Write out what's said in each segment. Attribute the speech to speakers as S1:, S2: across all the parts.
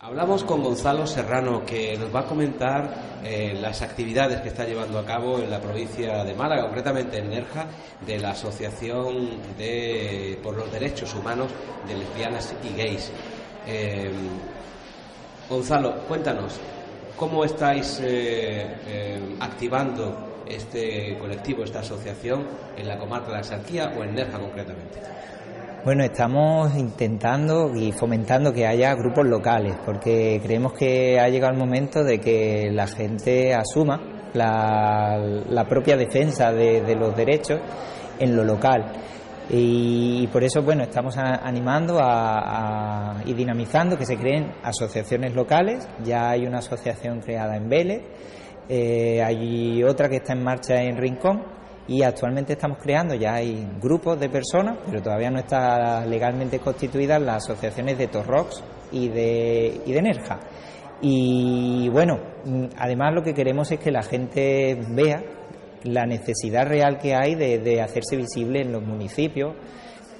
S1: Hablamos con Gonzalo Serrano, que nos va a comentar eh, las actividades que está llevando a cabo en la provincia de Málaga, concretamente en Nerja, de la Asociación de, por los Derechos Humanos de Lesbianas y Gays. Eh, Gonzalo, cuéntanos, ¿cómo estáis eh, activando este colectivo, esta asociación en la comarca de la Axarquía o en Nerja concretamente?
S2: Bueno, estamos intentando y fomentando que haya grupos locales, porque creemos que ha llegado el momento de que la gente asuma la, propia defensa de, los derechos en lo local. Y, por eso, bueno, estamos animando y dinamizando que se creen asociaciones locales. Ya hay una asociación creada en Vélez, eh, hay otra que está en marcha en Rincón y actualmente estamos creando, ya hay grupos de personas, pero todavía no está legalmente constituidas las asociaciones de Torrox y de, y Nerja. Y bueno, mm, además lo que queremos es que la gente vea la necesidad real que hay de, de hacerse visible en los municipios,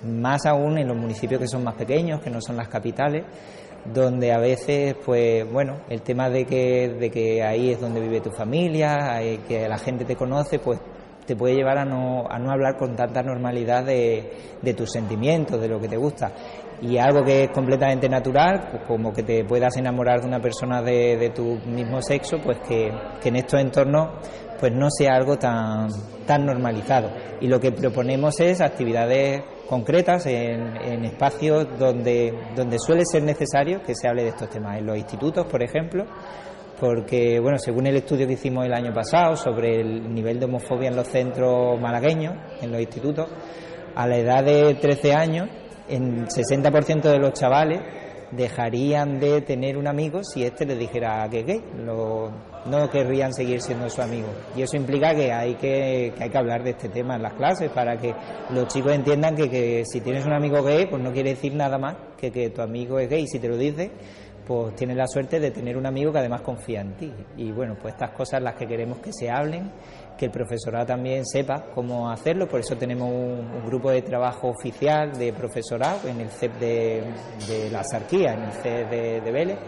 S2: más aún en los municipios que son más pequeños, que no son las capitales, donde a veces, pues bueno, el tema de que, de que ahí es donde vive tu familia, que la gente te conoce, pues te puede llevar a no, a no hablar con tanta normalidad de, de, tus sentimientos, de lo que te gusta. Y algo que es completamente natural, pues como que te puedas enamorar de una persona de, tu mismo sexo, pues que, que, en estos entornos pues no sea algo tan, tan normalizado. Y lo que proponemos es actividades concretas en, en espacios donde, donde suele ser necesario que se hable de estos temas. En los institutos, por ejemplo, porque, bueno, según el estudio que hicimos el año pasado sobre el nivel de homofobia en los centros malagueños, en los institutos, a la edad de 13 años, en 60% de los chavales dejarían de tener un amigo si éste les dijera que gay, no querrían seguir siendo su amigo. Y eso implica que hay que, hay que hablar de este tema en las clases para que los chicos entiendan que, que si tienes un amigo gay, pues no quiere decir nada más que que tu amigo es gay. Si te lo dice, pues tienes la suerte de tener un amigo que además confía en ti. Y bueno, pues estas cosas las que queremos que se hablen, que el profesorado también sepa cómo hacerlo, por eso tenemos un, grupo de trabajo oficial de profesorado en el CEP de, la Sarquía, en el CEP de, Vélez,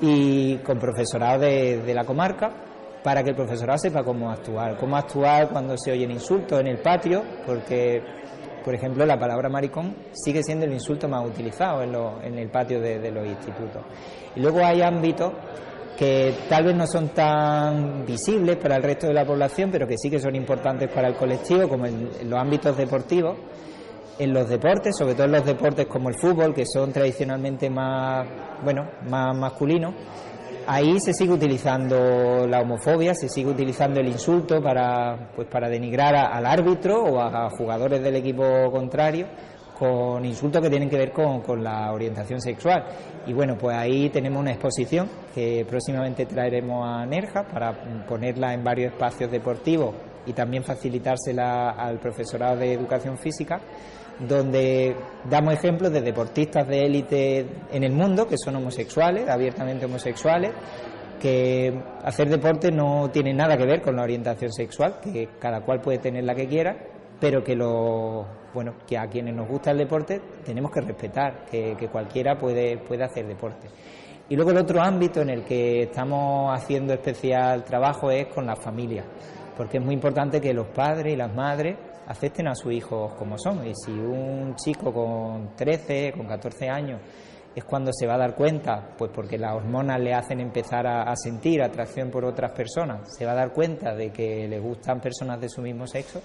S2: y con profesorado de, la comarca, para que el profesorado sepa cómo actuar, cómo actuar cuando se oyen insultos en el patio, porque por ejemplo, la palabra maricón sigue siendo el insulto más utilizado en, el patio de, los institutos. Y luego hay ámbitos que tal vez no son tan visibles para el resto de la población, pero que sí que son importantes para el colectivo, como en, los ámbitos deportivos, en los deportes, sobre todo en los deportes como el fútbol, que son tradicionalmente más, bueno, más masculinos ahí se sigue utilizando la homofobia, se sigue utilizando el insulto para, pues para denigrar al árbitro o a, jugadores del equipo contrario con insultos que tienen que ver con, con, la orientación sexual. Y bueno, pues ahí tenemos una exposición que próximamente traeremos a Nerja para ponerla en varios espacios deportivos y también facilitársela al profesorado de educación física donde damos ejemplos de deportistas de élite en el mundo que son homosexuales, abiertamente homosexuales, que hacer deporte no tiene nada que ver con la orientación sexual, que cada cual puede tener la que quiera, pero que lo bueno, que a quienes nos gusta el deporte tenemos que respetar, que, cualquiera puede, puede hacer deporte. Y luego el otro ámbito en el que estamos haciendo especial trabajo es con las familias, porque es muy importante que los padres y las madres acepten a sus hijos como son. Y si un chico con 13, con 14 años es cuando se va a dar cuenta, pues porque las hormonas le hacen empezar a, sentir atracción por otras personas, se va a dar cuenta de que le gustan personas de su mismo sexo,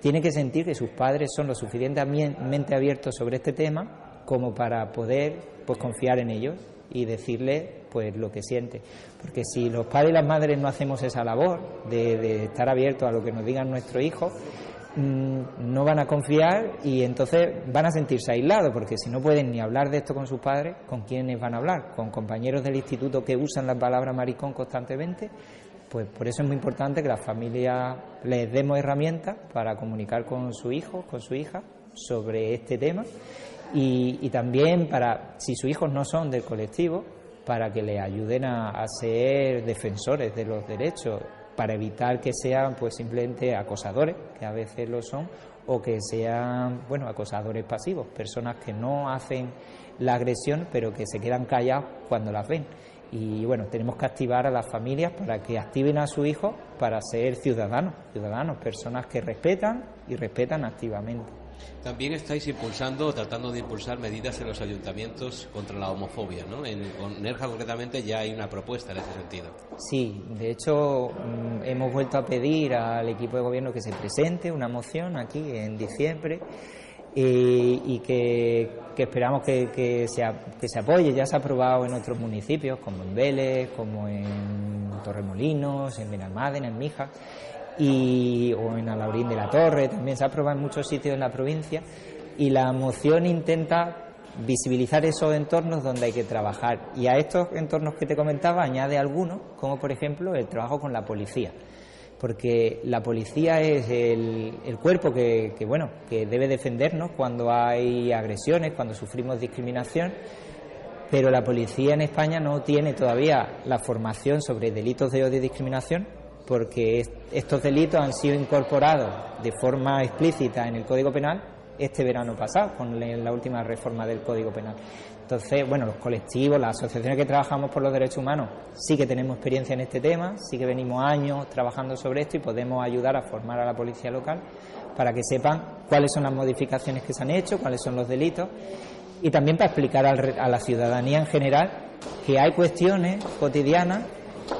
S2: tiene que sentir que sus padres son lo suficientemente abiertos sobre este tema como para poder pues confiar en ellos y decirle pues lo que siente porque si los padres y las madres no hacemos esa labor de, estar abiertos a lo que nos digan nuestros hijos Mm, no van a confiar y entonces van a sentirse aislados, porque si no pueden ni hablar de esto con sus padres, ¿con quiénes van a hablar? ¿Con compañeros del instituto que usan la palabra maricón constantemente? Pues por eso es muy importante que las familias les demos herramientas para comunicar con su hijo, con su hija, sobre este tema y, también para, si sus hijos no son del colectivo, para que le ayuden a, ser defensores de los derechos, para evitar que sean pues simplemente acosadores, que a veces lo son, o que sean bueno acosadores pasivos, personas que no hacen la agresión pero que se quedan callados cuando las ven. Y bueno, tenemos que activar a las familias para que activen a su hijo para ser ciudadanos, ciudadanos, personas que respetan y respetan activamente.
S1: También estáis impulsando, tratando de impulsar medidas en los ayuntamientos contra la homofobia, ¿no? En, Nerja concretamente ya hay una propuesta en ese sentido.
S2: Sí, de hecho mm, hemos vuelto a pedir al equipo de gobierno que se presente una moción aquí en diciembre y, que, esperamos que, que, se, que se apoye. Ya se ha aprobado en otros municipios, como en Vélez, como en Torremolinos, en Benalmádena, en Mija y, o en Alaurín de la Torre, también se ha aprobado en muchos sitios en la provincia. Y la moción intenta visibilizar esos entornos donde hay que trabajar. Y a estos entornos que te comentaba añade algunos, como por ejemplo el trabajo con la policía porque la policía es el, cuerpo que, que, bueno que debe defendernos cuando hay agresiones, cuando sufrimos discriminación, pero la policía en España no tiene todavía la formación sobre delitos de odio y discriminación porque estos delitos han sido incorporados de forma explícita en el Código Penal este verano pasado, con la última reforma del Código Penal. Entonces, bueno, los colectivos, las asociaciones que trabajamos por los derechos humanos, sí que tenemos experiencia en este tema, sí que venimos años trabajando sobre esto y podemos ayudar a formar a la policía local para que sepan cuáles son las modificaciones que se han hecho, cuáles son los delitos y también para explicar a la ciudadanía en general que hay cuestiones cotidianas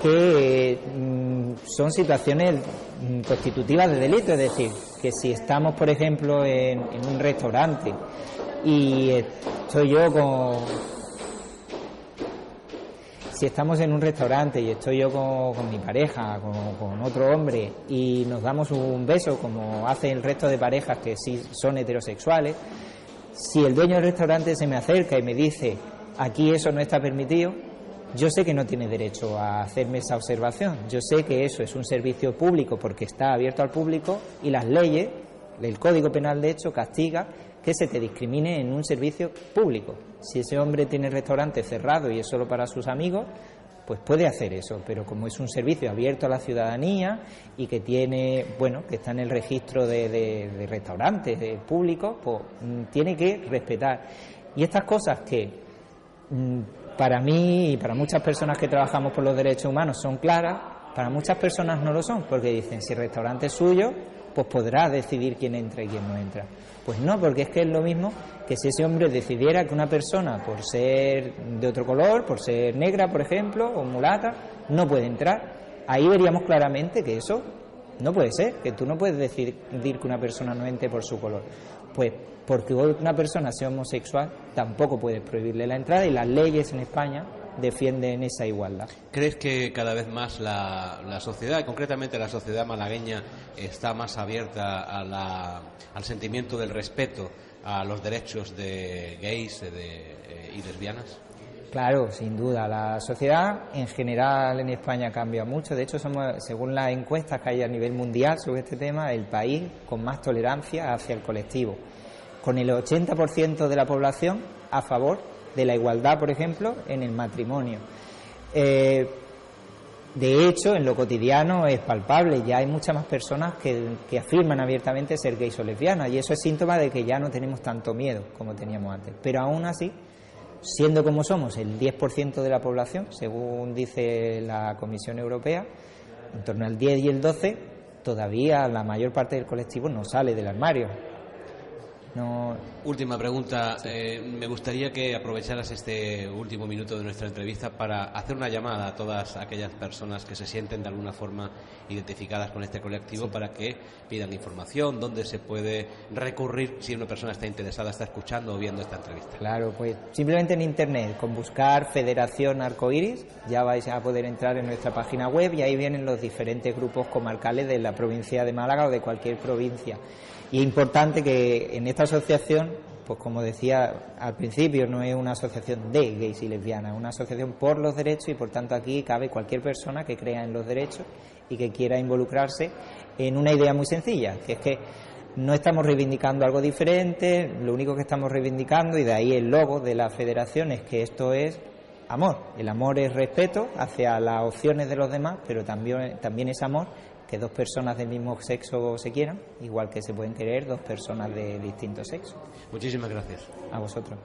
S2: que mm, son situaciones mm, constitutivas de delito, es decir, que si estamos, por ejemplo, en, un restaurante y estoy yo con... Si estamos en un restaurante y estoy yo con, mi pareja, con, otro hombre, y nos damos un beso, como hacen el resto de parejas que sí son heterosexuales, si el dueño del restaurante se me acerca y me dice, aquí eso no está permitido, yo sé que no tiene derecho a hacerme esa observación. Yo sé que eso es un servicio público porque está abierto al público y las leyes, el Código Penal de hecho, castiga que se te discrimine en un servicio público. Si ese hombre tiene restaurante cerrado y es solo para sus amigos, pues puede hacer eso, pero como es un servicio abierto a la ciudadanía y que tiene, bueno, que está en el registro de, de restaurantes de públicos, pues mm, tiene que respetar. Y estas cosas que mm, para mí y para muchas personas que trabajamos por los derechos humanos son claras, para muchas personas no lo son, porque dicen, si el restaurante es suyo, pues podrá decidir quién entra y quién no entra. Pues no, porque es que es lo mismo que si ese hombre decidiera que una persona, por ser de otro color, por ser negra, por ejemplo, o mulata, no puede entrar. Ahí veríamos claramente que eso no puede ser, que tú no puedes decidir que una persona no entre por su color. Pues porque una persona sea homosexual tampoco puedes prohibirle la entrada y las leyes en España defienden esa igualdad.
S1: ¿Crees que cada vez más la, sociedad, concretamente la sociedad malagueña, está más abierta al sentimiento del respeto a los derechos de gays eh, y lesbianas?
S2: Claro, sin duda. La sociedad en general en España cambia mucho. De hecho, somos, según las encuestas que hay a nivel mundial sobre este tema, el país con más tolerancia hacia el colectivo. Con el 80% de la población a favor de la igualdad, por ejemplo, en el matrimonio. Eh, de hecho, en lo cotidiano es palpable, ya hay muchas más personas que, que, afirman abiertamente ser gays o lesbianas y eso es síntoma de que ya no tenemos tanto miedo como teníamos antes. Pero aún así, siendo como somos el 10% de la población, según dice la Comisión Europea, en torno al 10 y el 12, todavía la mayor parte del colectivo no sale del armario.
S1: Última pregunta. Eh, me gustaría que aprovecharas este último minuto de nuestra entrevista para hacer una llamada a todas aquellas personas que se sienten de alguna forma identificadas con este colectivo para que pidan información, dónde se puede recurrir si una persona está interesada, está escuchando o viendo esta entrevista.
S2: Claro, pues simplemente en Internet, con buscar Federación Arcoiris, ya vais a poder entrar en nuestra página web y ahí vienen los diferentes grupos comarcales de la provincia de Málaga o de cualquier provincia. Y es importante que en esta asociación, pues como decía al principio, no es una asociación de gays y lesbianas, es una asociación por los derechos y por tanto aquí cabe cualquier persona que crea en los derechos y que quiera involucrarse en una idea muy sencilla, que es que no estamos reivindicando algo diferente, lo único que estamos reivindicando, y de ahí el logo de la federación, es que esto es amor. El amor es respeto hacia las opciones de los demás, pero también, también es amor que dos personas del mismo sexo se quieran, igual que se pueden querer dos personas de distinto sexo.
S1: Muchísimas gracias.
S2: A vosotros.